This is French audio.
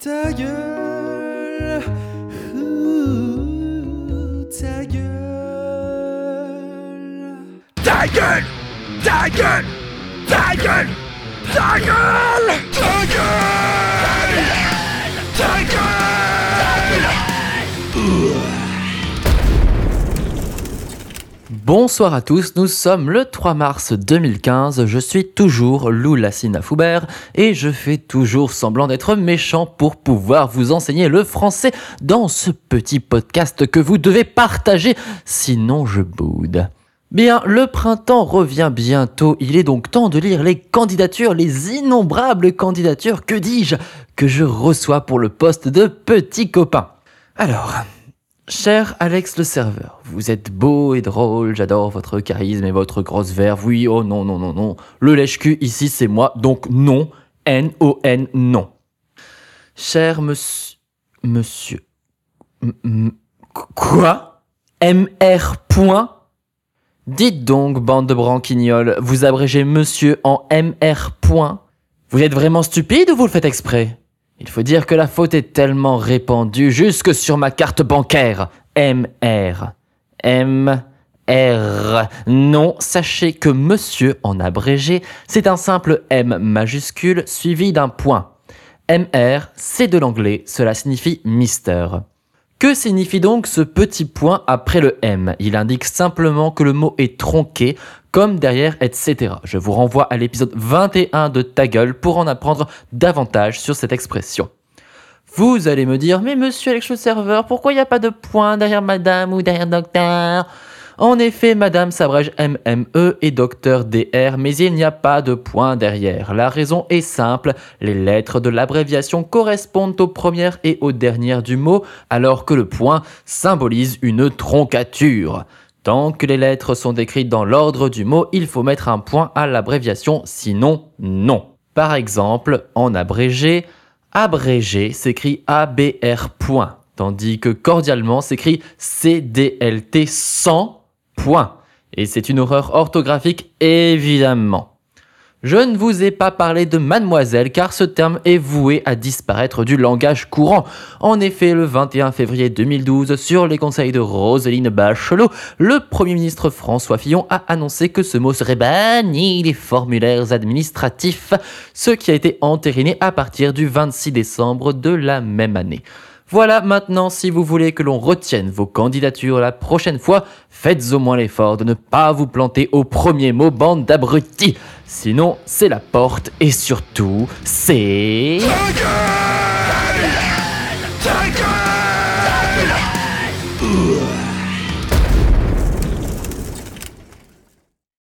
Ta gueule, ouh, ta gueule. Ta gueule Ta gueule Ta gueule Ta gueule Ta gueule Ta gueule Bonsoir à tous, nous sommes le 3 mars 2015, je suis toujours Lou Lassina Foubert et je fais toujours semblant d'être méchant pour pouvoir vous enseigner le français dans ce petit podcast que vous devez partager, sinon je boude. Bien, le printemps revient bientôt, il est donc temps de lire les candidatures, les innombrables candidatures, que dis-je, que je reçois pour le poste de petit copain. Alors, Cher Alex le serveur, vous êtes beau et drôle, j'adore votre charisme et votre grosse verve. Oui, oh non, non, non, non. Le lèche-cul ici c'est moi, donc non. N-O-N, non. Cher monsieur. Monsieur. Quoi? M-R. point? Dites donc, bande de branquignoles, vous abrégez monsieur en MR. point. Vous êtes vraiment stupide ou vous le faites exprès? Il faut dire que la faute est tellement répandue jusque sur ma carte bancaire. MR. MR. Non, sachez que monsieur en abrégé, c'est un simple M majuscule suivi d'un point. MR, c'est de l'anglais, cela signifie Mister. Que signifie donc ce petit point après le M? Il indique simplement que le mot est tronqué, comme derrière, etc. Je vous renvoie à l'épisode 21 de Ta gueule pour en apprendre davantage sur cette expression. Vous allez me dire, mais monsieur Alex le serveur, pourquoi il n'y a pas de point derrière madame ou derrière docteur? En effet, madame s'abrège MME et docteur DR, mais il n'y a pas de point derrière. La raison est simple, les lettres de l'abréviation correspondent aux premières et aux dernières du mot, alors que le point symbolise une troncature. Tant que les lettres sont écrites dans l'ordre du mot, il faut mettre un point à l'abréviation, sinon non. Par exemple, en abrégé, abrégé s'écrit ABR tandis que cordialement s'écrit CDLT sans point. Et c'est une horreur orthographique évidemment. Je ne vous ai pas parlé de mademoiselle car ce terme est voué à disparaître du langage courant. En effet, le 21 février 2012, sur les conseils de Roselyne Bachelot, le Premier ministre François Fillon a annoncé que ce mot serait banni des formulaires administratifs, ce qui a été entériné à partir du 26 décembre de la même année. Voilà, maintenant, si vous voulez que l'on retienne vos candidatures la prochaine fois, faites au moins l'effort de ne pas vous planter au premier mot bande d'abrutis. Sinon, c'est la porte et surtout, c'est...